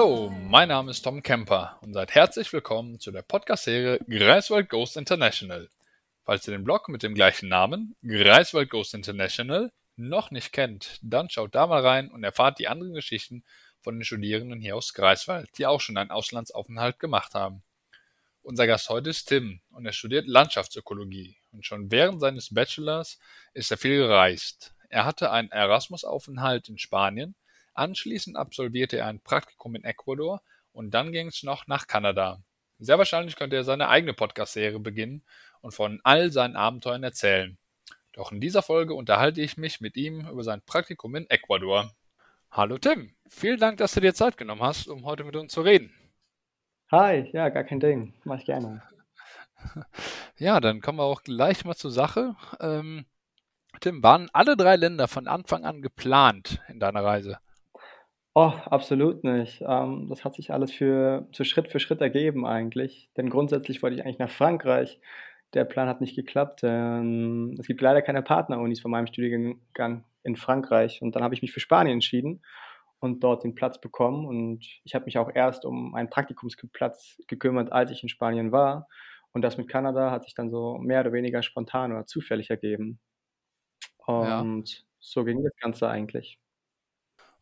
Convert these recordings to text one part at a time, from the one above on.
Hallo, mein Name ist Tom Kemper und seid herzlich willkommen zu der Podcast-Serie Greifswald Ghost International. Falls ihr den Blog mit dem gleichen Namen, Greifswald Ghost International, noch nicht kennt, dann schaut da mal rein und erfahrt die anderen Geschichten von den Studierenden hier aus Greifswald, die auch schon einen Auslandsaufenthalt gemacht haben. Unser Gast heute ist Tim und er studiert Landschaftsökologie und schon während seines Bachelors ist er viel gereist. Er hatte einen Erasmus-Aufenthalt in Spanien Anschließend absolvierte er ein Praktikum in Ecuador und dann ging es noch nach Kanada. Sehr wahrscheinlich könnte er seine eigene Podcast-Serie beginnen und von all seinen Abenteuern erzählen. Doch in dieser Folge unterhalte ich mich mit ihm über sein Praktikum in Ecuador. Hallo Tim, vielen Dank, dass du dir Zeit genommen hast, um heute mit uns zu reden. Hi, ja, gar kein Ding, mach ich gerne. Ja, dann kommen wir auch gleich mal zur Sache. Ähm, Tim, waren alle drei Länder von Anfang an geplant in deiner Reise? Oh, absolut nicht. Ähm, das hat sich alles für so Schritt für Schritt ergeben eigentlich. Denn grundsätzlich wollte ich eigentlich nach Frankreich. Der Plan hat nicht geklappt. Ähm, es gibt leider keine Partnerunis von meinem Studiengang in Frankreich. Und dann habe ich mich für Spanien entschieden und dort den Platz bekommen. Und ich habe mich auch erst um einen Praktikumsplatz gekümmert, als ich in Spanien war. Und das mit Kanada hat sich dann so mehr oder weniger spontan oder zufällig ergeben. Ja. Und so ging das Ganze eigentlich.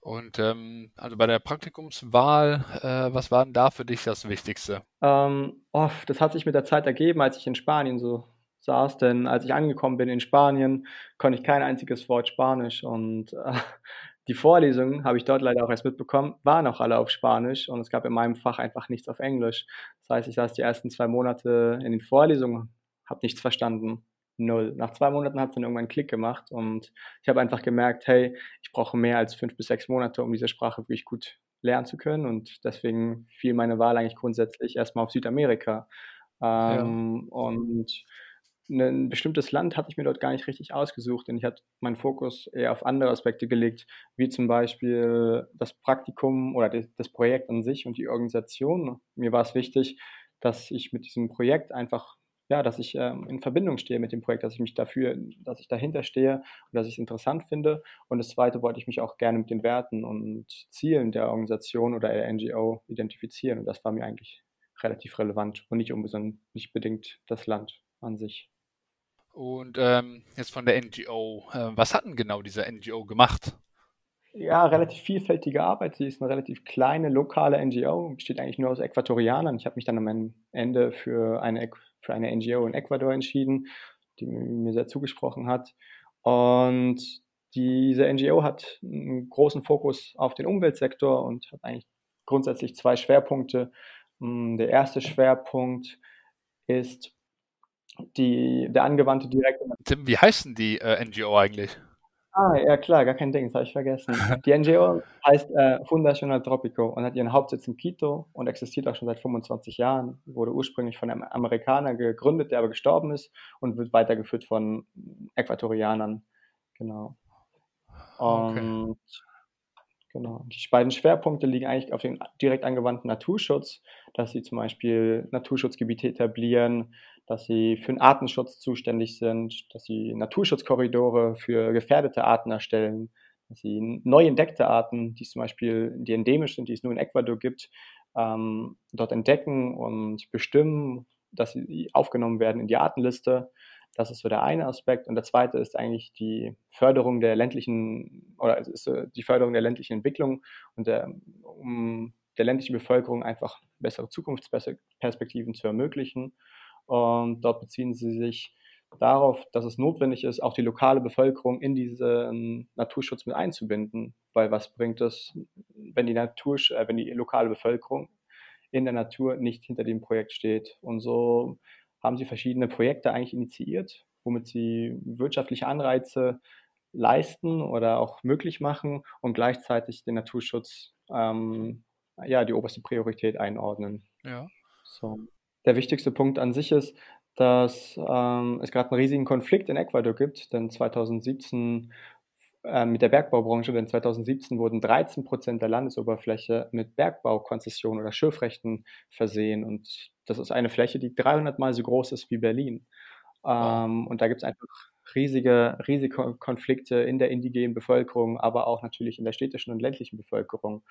Und ähm, also bei der Praktikumswahl, äh, was war denn da für dich das Wichtigste? Ähm, oh, das hat sich mit der Zeit ergeben, als ich in Spanien so saß, denn als ich angekommen bin in Spanien, konnte ich kein einziges Wort Spanisch und äh, die Vorlesungen habe ich dort leider auch erst mitbekommen, waren auch alle auf Spanisch und es gab in meinem Fach einfach nichts auf Englisch. Das heißt, ich saß die ersten zwei Monate in den Vorlesungen, habe nichts verstanden null. Nach zwei Monaten hat es dann irgendwann einen Klick gemacht und ich habe einfach gemerkt, hey, ich brauche mehr als fünf bis sechs Monate, um diese Sprache wirklich gut lernen zu können und deswegen fiel meine Wahl eigentlich grundsätzlich erstmal auf Südamerika. Ähm, ja. Und ein bestimmtes Land hatte ich mir dort gar nicht richtig ausgesucht, denn ich hatte meinen Fokus eher auf andere Aspekte gelegt, wie zum Beispiel das Praktikum oder das Projekt an sich und die Organisation. Mir war es wichtig, dass ich mit diesem Projekt einfach ja, dass ich ähm, in Verbindung stehe mit dem Projekt, dass ich mich dafür, dass ich dahinter stehe und dass ich es interessant finde. Und das Zweite wollte ich mich auch gerne mit den Werten und Zielen der Organisation oder der NGO identifizieren. Und das war mir eigentlich relativ relevant und nicht unbedingt nicht bedingt das Land an sich. Und ähm, jetzt von der NGO, äh, was hat denn genau diese NGO gemacht? Ja, relativ vielfältige Arbeit. Sie ist eine relativ kleine lokale NGO, besteht eigentlich nur aus Äquatorianern. Ich habe mich dann am Ende für eine für eine NGO in Ecuador entschieden, die mir sehr zugesprochen hat. Und diese NGO hat einen großen Fokus auf den Umweltsektor und hat eigentlich grundsätzlich zwei Schwerpunkte. Hm, der erste Schwerpunkt ist die, der angewandte direkte. Tim, wie heißen die äh, NGO eigentlich? Ah, ja klar, gar kein Ding, das habe ich vergessen. Die NGO heißt äh, Fundacional Tropico und hat ihren Hauptsitz in Quito und existiert auch schon seit 25 Jahren. Wurde ursprünglich von einem Amerikaner gegründet, der aber gestorben ist und wird weitergeführt von Äquatorianern. Genau. Okay. Und genau. Die beiden Schwerpunkte liegen eigentlich auf den direkt angewandten Naturschutz, dass sie zum Beispiel Naturschutzgebiete etablieren, dass sie für den Artenschutz zuständig sind, dass sie Naturschutzkorridore für gefährdete Arten erstellen, dass sie neu entdeckte Arten, die zum Beispiel, die endemisch sind, die es nur in Ecuador gibt, ähm, dort entdecken und bestimmen, dass sie aufgenommen werden in die Artenliste. Das ist so der eine Aspekt. Und der zweite ist eigentlich die Förderung der ländlichen oder ist die Förderung der ländlichen Entwicklung und der, um der ländlichen Bevölkerung einfach bessere Zukunftsperspektiven zu ermöglichen. Und dort beziehen sie sich darauf, dass es notwendig ist, auch die lokale Bevölkerung in diesen Naturschutz mit einzubinden. Weil was bringt es, wenn die, Natur, äh, wenn die lokale Bevölkerung in der Natur nicht hinter dem Projekt steht? Und so haben sie verschiedene Projekte eigentlich initiiert, womit sie wirtschaftliche Anreize leisten oder auch möglich machen und gleichzeitig den Naturschutz ähm, ja die oberste Priorität einordnen. Ja. So der wichtigste Punkt an sich ist, dass ähm, es gerade einen riesigen Konflikt in Ecuador gibt, denn 2017 äh, mit der Bergbaubranche, denn 2017 wurden 13 Prozent der Landesoberfläche mit Bergbaukonzessionen oder Schürfrechten versehen und das ist eine Fläche, die 300 mal so groß ist wie Berlin. Ähm, und da gibt es einfach riesige, riesige Konflikte in der indigenen Bevölkerung, aber auch natürlich in der städtischen und ländlichen Bevölkerung.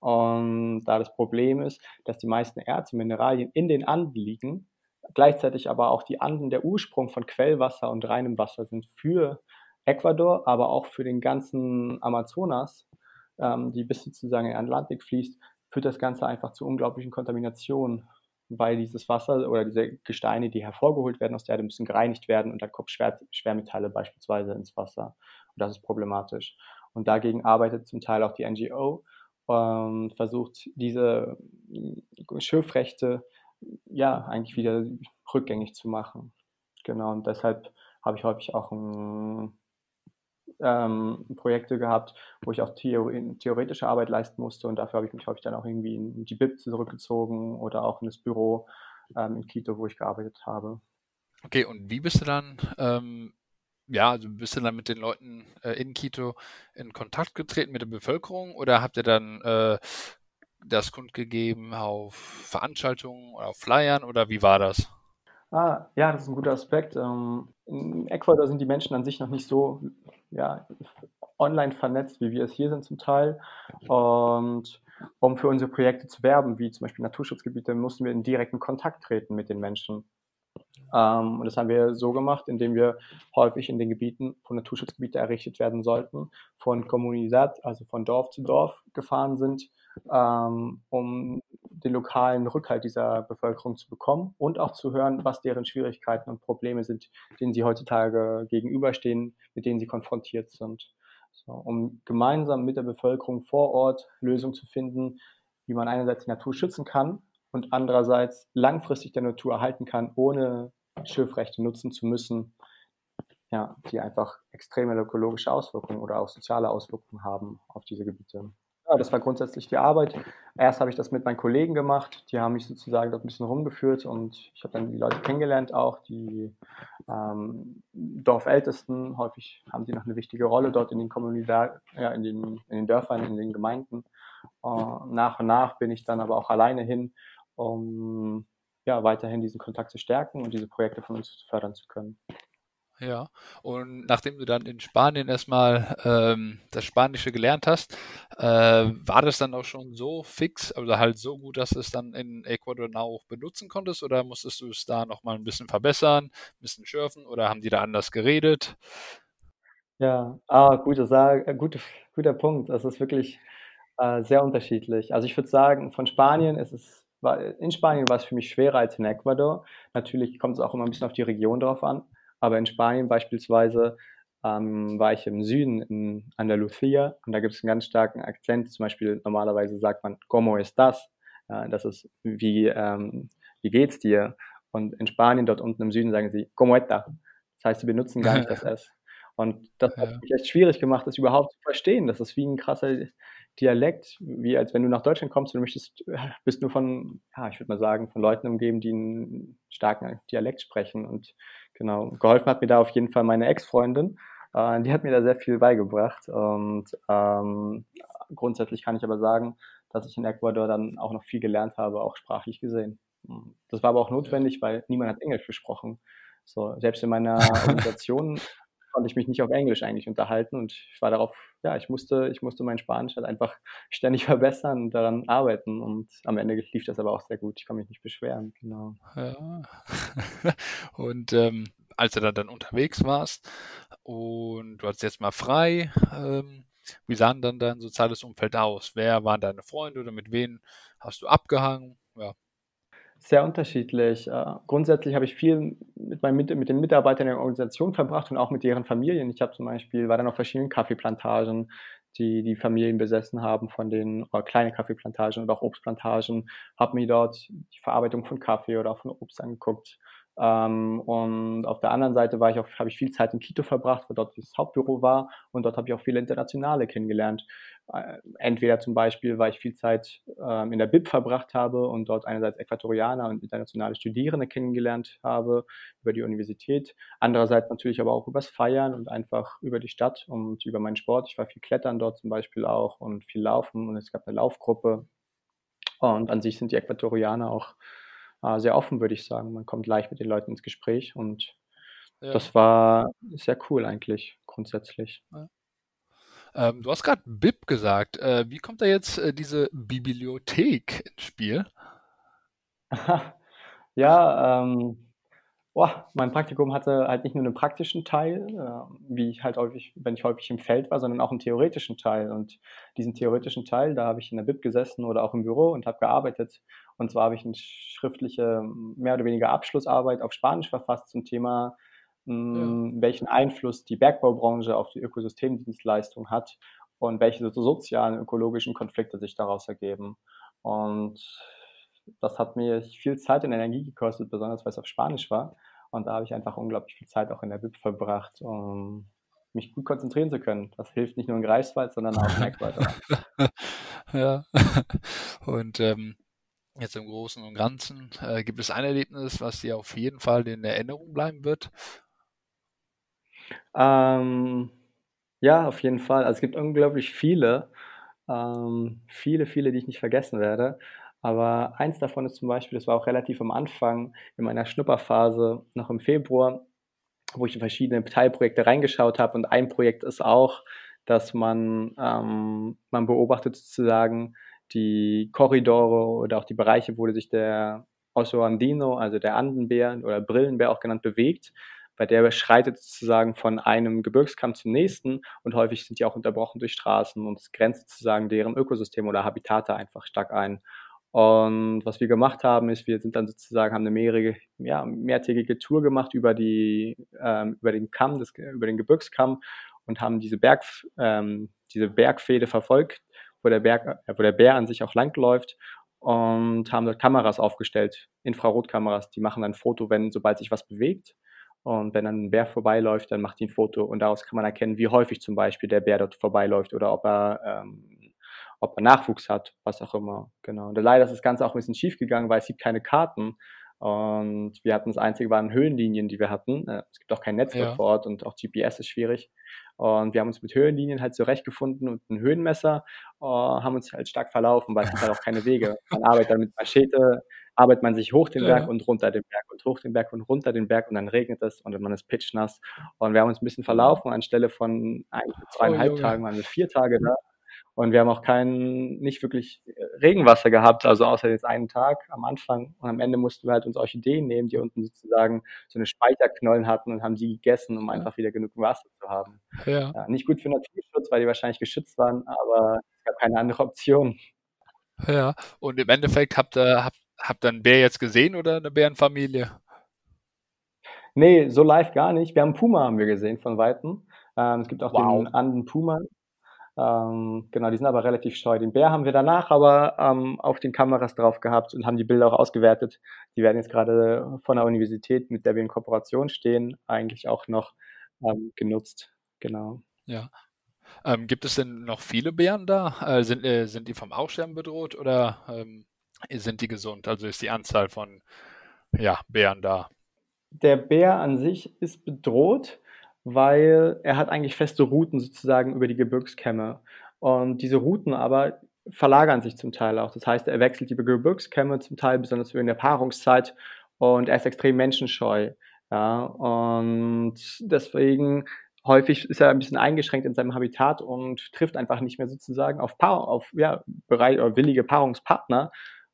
Und da das Problem ist, dass die meisten Erze, Mineralien in den Anden liegen, gleichzeitig aber auch die Anden der Ursprung von Quellwasser und reinem Wasser sind für Ecuador, aber auch für den ganzen Amazonas, ähm, die bis sozusagen in den Atlantik fließt, führt das Ganze einfach zu unglaublichen Kontaminationen, weil dieses Wasser oder diese Gesteine, die hervorgeholt werden aus der Erde, müssen gereinigt werden und da kommen Schwer Schwermetalle beispielsweise ins Wasser. Und das ist problematisch. Und dagegen arbeitet zum Teil auch die NGO und versucht diese Schürfrechte ja eigentlich wieder rückgängig zu machen. Genau, und deshalb habe ich häufig auch ein ähm, Projekte gehabt, wo ich auch Theori theoretische Arbeit leisten musste und dafür habe ich mich häufig dann auch irgendwie in die BIP zurückgezogen oder auch in das Büro ähm, in Quito, wo ich gearbeitet habe. Okay, und wie bist du dann, ähm, ja, also bist du dann mit den Leuten äh, in Quito in Kontakt getreten mit der Bevölkerung oder habt ihr dann äh, das kundgegeben auf Veranstaltungen oder auf Flyern oder wie war das? Ah, ja, das ist ein guter Aspekt. Ähm, in Ecuador sind die Menschen an sich noch nicht so ja, online vernetzt, wie wir es hier sind zum Teil. Und um für unsere Projekte zu werben, wie zum Beispiel Naturschutzgebiete, mussten wir in direkten Kontakt treten mit den Menschen. Ähm, und das haben wir so gemacht, indem wir häufig in den Gebieten, wo Naturschutzgebiete errichtet werden sollten, von Kommunität, also von Dorf zu Dorf gefahren sind, ähm, um den lokalen Rückhalt dieser Bevölkerung zu bekommen und auch zu hören, was deren Schwierigkeiten und Probleme sind, denen sie heutzutage gegenüberstehen, mit denen sie konfrontiert sind. So, um gemeinsam mit der Bevölkerung vor Ort Lösungen zu finden, wie man einerseits die Natur schützen kann und andererseits langfristig der Natur erhalten kann, ohne Schürfrechte nutzen zu müssen, ja, die einfach extreme ökologische Auswirkungen oder auch soziale Auswirkungen haben auf diese Gebiete. Ja, das war grundsätzlich die Arbeit. Erst habe ich das mit meinen Kollegen gemacht, die haben mich sozusagen dort ein bisschen rumgeführt und ich habe dann die Leute kennengelernt, auch die ähm, Dorfältesten. Häufig haben die noch eine wichtige Rolle dort in den Kommunidad, ja, in den, in den Dörfern, in den Gemeinden. Uh, nach und nach bin ich dann aber auch alleine hin, um ja, weiterhin diesen Kontakt zu stärken und diese Projekte von uns fördern zu können. Ja, und nachdem du dann in Spanien erstmal ähm, das Spanische gelernt hast, äh, war das dann auch schon so fix, also halt so gut, dass du es dann in Ecuador auch benutzen konntest oder musstest du es da nochmal ein bisschen verbessern, ein bisschen schürfen oder haben die da anders geredet? Ja, ah, gute Sage, äh, gute, guter Punkt. Das ist wirklich äh, sehr unterschiedlich. Also ich würde sagen, von Spanien ist es, war, in Spanien war es für mich schwerer als in Ecuador. Natürlich kommt es auch immer ein bisschen auf die Region drauf an. Aber in Spanien beispielsweise ähm, war ich im Süden in Andalusia und da gibt es einen ganz starken Akzent. Zum Beispiel normalerweise sagt man ¿Cómo estás? Äh, das ist wie, ähm, wie geht's dir? Und in Spanien dort unten im Süden sagen sie ¿Cómo está? Das heißt, sie benutzen gar nicht das S. Und das hat mich echt schwierig gemacht, das überhaupt zu verstehen. Das ist wie ein krasser Dialekt, wie als wenn du nach Deutschland kommst und du möchtest, äh, bist nur von, ja, ich würde mal sagen, von Leuten umgeben, die einen starken Dialekt sprechen. Und Genau. Geholfen hat mir da auf jeden Fall meine Ex-Freundin. Äh, die hat mir da sehr viel beigebracht. Und ähm, grundsätzlich kann ich aber sagen, dass ich in Ecuador dann auch noch viel gelernt habe, auch sprachlich gesehen. Das war aber auch notwendig, weil niemand hat Englisch gesprochen. So, selbst in meiner Organisation konnte ich mich nicht auf Englisch eigentlich unterhalten und ich war darauf, ja, ich musste, ich musste mein Spanisch halt einfach ständig verbessern und daran arbeiten und am Ende lief das aber auch sehr gut. Ich kann mich nicht beschweren, genau. Ja. und ähm, als du dann, dann unterwegs warst und du hattest jetzt mal frei, ähm, wie sah dann dein soziales Umfeld aus? Wer waren deine Freunde oder mit wem hast du abgehangen? Ja, sehr unterschiedlich. Äh, grundsätzlich habe ich viel mit, meinen, mit den Mitarbeitern der Organisation verbracht und auch mit deren Familien. Ich habe zum Beispiel, war dann auf verschiedenen Kaffeeplantagen, die die Familien besessen haben von den oder kleine Kaffeeplantagen oder auch Obstplantagen, habe mir dort die Verarbeitung von Kaffee oder auch von Obst angeguckt. Ähm, und auf der anderen Seite war ich auch, habe ich viel Zeit in Quito verbracht, wo dort das Hauptbüro war und dort habe ich auch viele Internationale kennengelernt. Äh, entweder zum Beispiel, weil ich viel Zeit ähm, in der BIP verbracht habe und dort einerseits Äquatorianer und internationale Studierende kennengelernt habe über die Universität. Andererseits natürlich aber auch übers Feiern und einfach über die Stadt und über meinen Sport. Ich war viel klettern dort zum Beispiel auch und viel laufen und es gab eine Laufgruppe. Und an sich sind die Äquatorianer auch äh, sehr offen, würde ich sagen. Man kommt leicht mit den Leuten ins Gespräch und ja. das war sehr cool eigentlich, grundsätzlich. Ja. Ähm, du hast gerade BIP gesagt. Äh, wie kommt da jetzt äh, diese Bibliothek ins Spiel? Ja, ähm, boah, mein Praktikum hatte halt nicht nur einen praktischen Teil, äh, wie ich halt häufig wenn ich häufig im Feld war, sondern auch einen theoretischen Teil. Und diesen theoretischen Teil, da habe ich in der BIP gesessen oder auch im Büro und habe gearbeitet. Und zwar habe ich eine schriftliche, mehr oder weniger Abschlussarbeit auf Spanisch verfasst zum Thema, Ja. hm, welchen Einfluss die Bergbaubranche auf die Ökosystemdienstleistung hat und welche so sozialen, ökologischen Konflikte sich daraus ergeben. Und das hat mir viel Zeit und Energie gekostet, besonders weil es auf Spanisch war. Und da habe ich einfach unglaublich viel Zeit auch in der BIP verbracht, um mich gut konzentrieren zu können. Das hilft nicht nur in Greifswald, sondern auch in Ecuador. Ja. Und ähm, jetzt im Großen und Ganzen, äh, gibt es ein Erlebnis, was dir auf jeden Fall in Erinnerung bleiben wird? Ähm, ja, auf jeden Fall. Also, es gibt unglaublich viele, ähm, viele, viele, die ich nicht vergessen werde. Aber eins davon ist zum Beispiel, das war auch relativ am Anfang in meiner Schnupperphase, noch im Februar, wo ich in verschiedene Teilprojekte reingeschaut habe. Und ein Projekt ist auch, dass man, ähm, man beobachtet sozusagen die Korridore oder auch die Bereiche, wo sich der Oso andino, also der Andenbär oder Brillenbär auch genannt, bewegt weil der schreitet sozusagen von einem Gebirgskamm zum nächsten und häufig sind die auch unterbrochen durch Straßen und es grenzt sozusagen deren Ökosystem oder Habitate einfach stark ein. Und was wir gemacht haben, ist, wir sind dann sozusagen, haben eine mehrere, ja, mehrtägige Tour gemacht über die, ähm, über den Kamm, das, über den Gebirgskamm und haben diese Berg, ähm, diese Bergfäde verfolgt, wo der Berg, äh, wo der Bär an sich auch langläuft und haben dort Kameras aufgestellt, Infrarotkameras, die machen dann ein Foto, wenn, sobald sich was bewegt. Und wenn dann ein Bär vorbeiläuft, dann macht die ein Foto und daraus kann man erkennen, wie häufig zum Beispiel der Bär dort vorbeiläuft oder ob er, ähm, ob er Nachwuchs hat, was auch immer. Genau. Und leider ist das Ganze auch ein bisschen schief gegangen, weil es gibt keine Karten. Und wir hatten das einzige waren Höhenlinien, die wir hatten. Äh, es gibt auch kein Netz Ja. vor Ort und auch GPS ist schwierig. Und wir haben uns mit Höhenlinien halt zurechtgefunden und ein Höhenmesser, äh, haben uns halt stark verlaufen, weil es halt auch keine Wege. Man arbeitet dann mit Machete, arbeitet man sich hoch den Berg Ja. und runter den Berg und hoch den Berg und runter den Berg und dann regnet es und man ist pitschnass. Und wir haben uns ein bisschen verlaufen. Anstelle von eigentlich Oh, zweieinhalb Junge. Tagen waren wir vier Tage da. Und wir haben auch kein, nicht wirklich äh, Regenwasser gehabt, also außer jetzt einen Tag am Anfang. Und am Ende mussten wir halt uns Orchideen nehmen, die unten sozusagen so eine Speicherknollen hatten und haben die gegessen, um einfach wieder genug Wasser zu haben. Ja. Ja, nicht gut für Naturschutz, weil die wahrscheinlich geschützt waren, aber es gab keine andere Option. Ja. Und im Endeffekt habt ihr, habt, habt ihr einen Bär jetzt gesehen oder eine Bärenfamilie? Nee, so live gar nicht. Wir haben Puma haben wir gesehen von Weitem. Ähm, es gibt auch Wow. den Anden-Puma. Ähm, genau, die sind aber relativ scheu. Den Bär haben wir danach aber ähm, auf den Kameras drauf gehabt und haben die Bilder auch ausgewertet. Die werden jetzt gerade von der Universität, mit der wir in Kooperation stehen, eigentlich auch noch ähm, genutzt. Genau. Ja. Ähm, gibt es denn noch viele Bären da? Äh, sind, äh, sind die vom Aussterben bedroht oder ähm, sind die gesund? Also ist die Anzahl von ja, Bären da? Der Bär an sich ist bedroht, weil er hat eigentlich feste Routen sozusagen über die Gebirgskämme. Und diese Routen aber verlagern sich zum Teil auch. Das heißt, er wechselt die Gebirgskämme zum Teil, besonders in der Paarungszeit, und er ist extrem menschenscheu. Ja, und deswegen häufig ist er ein bisschen eingeschränkt in seinem Habitat und trifft einfach nicht mehr sozusagen auf Paar, auf ja, bereit oder willige Paarungspartner,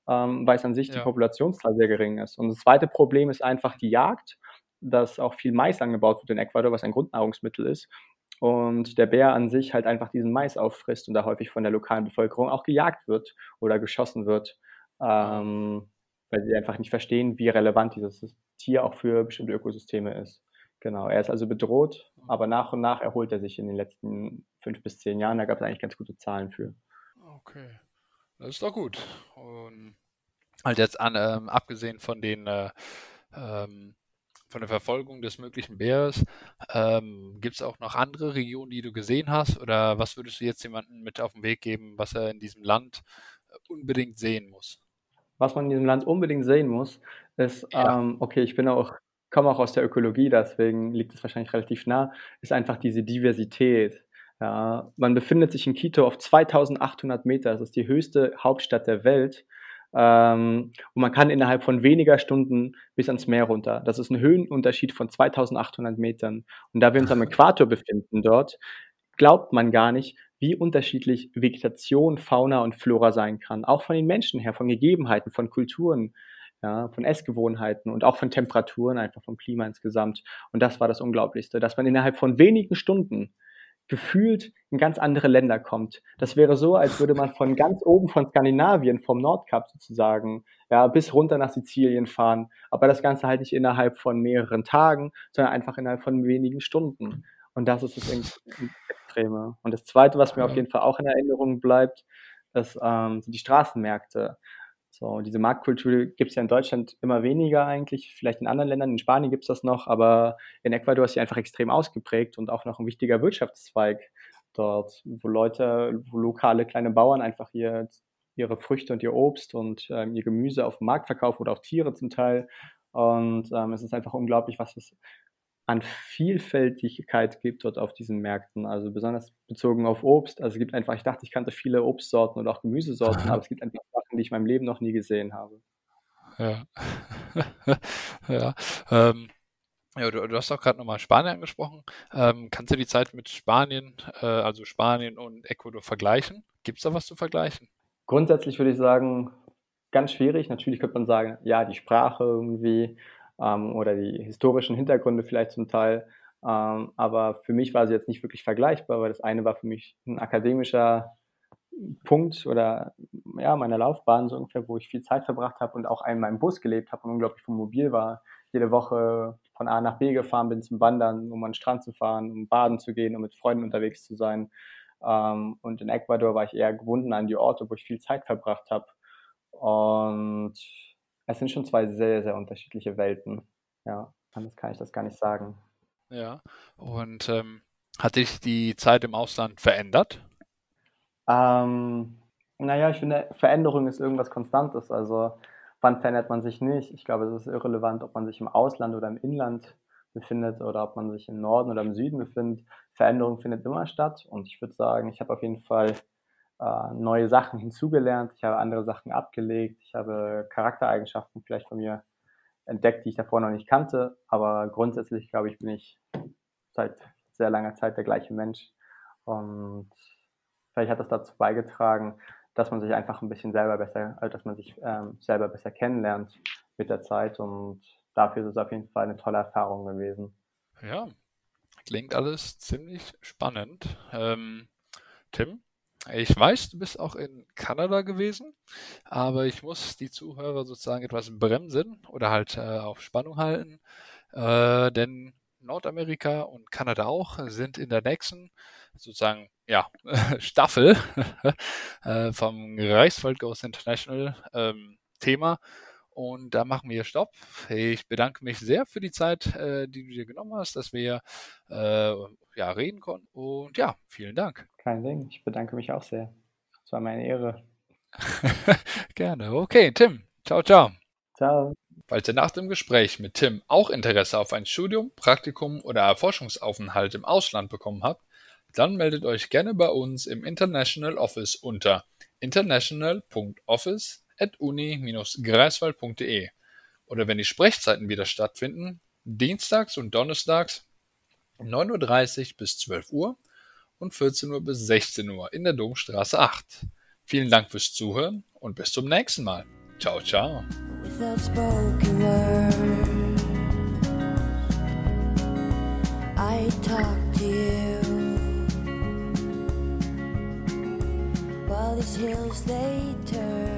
ähm, weil es an sich die Ja. Populationszahl sehr gering ist. Und das zweite Problem ist einfach die Jagd, dass auch viel Mais angebaut wird in Ecuador, was ein Grundnahrungsmittel ist. Und der Bär an sich halt einfach diesen Mais auffrisst und da häufig von der lokalen Bevölkerung auch gejagt wird oder geschossen wird, ähm, weil sie einfach nicht verstehen, wie relevant dieses Tier auch für bestimmte Ökosysteme ist. Genau, er ist also bedroht, aber nach und nach erholt er sich in den letzten fünf bis zehn Jahren. Da gab es eigentlich ganz gute Zahlen für. Okay. Das ist doch gut. Und halt jetzt an, ähm, abgesehen von den äh, ähm, von der Verfolgung des möglichen Bäres, ähm, gibt es auch noch andere Regionen, die du gesehen hast? Oder was würdest du jetzt jemandem mit auf den Weg geben, was er in diesem Land äh, unbedingt sehen muss? Was man in diesem Land unbedingt sehen muss, ist, Ja. ähm, okay, ich bin auch, komme auch aus der Ökologie, deswegen liegt es wahrscheinlich relativ nah, ist einfach diese Diversität. Ja, man befindet sich in Quito auf 2800 Meter, das ist die höchste Hauptstadt der Welt. Ähm, und man kann innerhalb von weniger Stunden bis ans Meer runter. Das ist ein Höhenunterschied von 2800 Metern. Und da wir uns am Äquator befinden dort, glaubt man gar nicht, wie unterschiedlich Vegetation, Fauna und Flora sein kann. Auch von den Menschen her, von Gegebenheiten, von Kulturen, ja, von Essgewohnheiten und auch von Temperaturen, einfach vom Klima insgesamt. Und das war das Unglaublichste, dass man innerhalb von wenigen Stunden gefühlt in ganz andere Länder kommt. Das wäre so, als würde man von ganz oben von Skandinavien, vom Nordkap sozusagen, ja, bis runter nach Sizilien fahren. Aber das Ganze halt nicht innerhalb von mehreren Tagen, sondern einfach innerhalb von wenigen Stunden. Und das ist das Extreme. Und das Zweite, was mir auf jeden Fall auch in Erinnerung bleibt, das ähm, sind die Straßenmärkte. So, diese Marktkultur gibt es ja in Deutschland immer weniger eigentlich, vielleicht in anderen Ländern, in Spanien gibt es das noch, aber in Ecuador ist sie einfach extrem ausgeprägt und auch noch ein wichtiger Wirtschaftszweig dort, wo Leute, wo lokale kleine Bauern einfach hier ihre Früchte und ihr Obst und ähm, ihr Gemüse auf dem Markt verkaufen oder auch Tiere zum Teil. Und ähm, es ist einfach unglaublich, was es an Vielfältigkeit gibt dort auf diesen Märkten. Also besonders bezogen auf Obst. Also es gibt einfach, ich dachte, ich kannte viele Obstsorten und auch Gemüsesorten, aber es gibt einfach Sachen, die ich in meinem Leben noch nie gesehen habe. Ja. ja. Ähm, ja, du, du, hast auch gerade nochmal Spanien angesprochen. Ähm, kannst du die Zeit mit Spanien, äh, also Spanien und Ecuador vergleichen? Gibt es da was zu vergleichen? Grundsätzlich würde ich sagen, ganz schwierig. Natürlich könnte man sagen, ja, die Sprache irgendwie ähm, oder die historischen Hintergründe vielleicht zum Teil. Ähm, aber für mich war sie jetzt nicht wirklich vergleichbar, weil das eine war für mich ein akademischer Punkt oder ja, meiner Laufbahn so ungefähr, wo ich viel Zeit verbracht habe und auch in meinem Bus gelebt habe und unglaublich mobil war. Jede Woche von A nach B gefahren bin zum Wandern, um an den Strand zu fahren, um baden zu gehen, um mit Freunden unterwegs zu sein. Ähm, und in Ecuador war ich eher gebunden an die Orte, wo ich viel Zeit verbracht habe. Und es sind schon zwei sehr, sehr unterschiedliche Welten. Ja, anders kann ich das gar nicht sagen. Ja, und ähm, hat dich die Zeit im Ausland verändert? Ähm, naja, ich finde, Veränderung ist irgendwas Konstantes. Also, wann verändert man sich nicht? Ich glaube, es ist irrelevant, ob man sich im Ausland oder im Inland befindet oder ob man sich im Norden oder im Süden befindet. Veränderung findet immer statt und ich würde sagen, ich habe auf jeden Fall äh, neue Sachen hinzugelernt, ich habe andere Sachen abgelegt, ich habe Charaktereigenschaften vielleicht von mir entdeckt, die ich davor noch nicht kannte, aber grundsätzlich glaube ich, bin ich seit sehr langer Zeit der gleiche Mensch. Und vielleicht hat das dazu beigetragen, dass man sich einfach ein bisschen selber besser, also dass man sich ähm, selber besser kennenlernt mit der Zeit. Und dafür ist es auf jeden Fall eine tolle Erfahrung gewesen. Ja, klingt alles ziemlich spannend. Ähm, Tim, ich weiß, du bist auch in Kanada gewesen, aber ich muss die Zuhörer sozusagen etwas bremsen oder halt äh, auf Spannung halten, äh, denn Nordamerika und Kanada auch sind in der nächsten sozusagen ja Staffel äh, vom Reichswald Ghost International ähm, Thema und da machen wir Stopp. Ich bedanke mich sehr für die Zeit, äh, die du dir genommen hast, dass wir äh, ja, reden konnten. Und ja, vielen Dank. Kein Ding. Ich bedanke mich auch sehr. Es war meine Ehre. Gerne. Okay, Tim. Ciao, ciao. Ciao. Falls ihr nach dem Gespräch mit Tim auch Interesse auf ein Studium, Praktikum oder Erforschungsaufenthalt im Ausland bekommen habt, dann meldet euch gerne bei uns im International Office unter international.office uni-greifswald.de oder wenn die Sprechzeiten wieder stattfinden, dienstags und donnerstags 9.30 Uhr bis 12 Uhr und 14 Uhr bis 16 Uhr in der Domstraße 8. Vielen Dank fürs Zuhören und bis zum nächsten Mal. Ciao, ciao. these hills they turn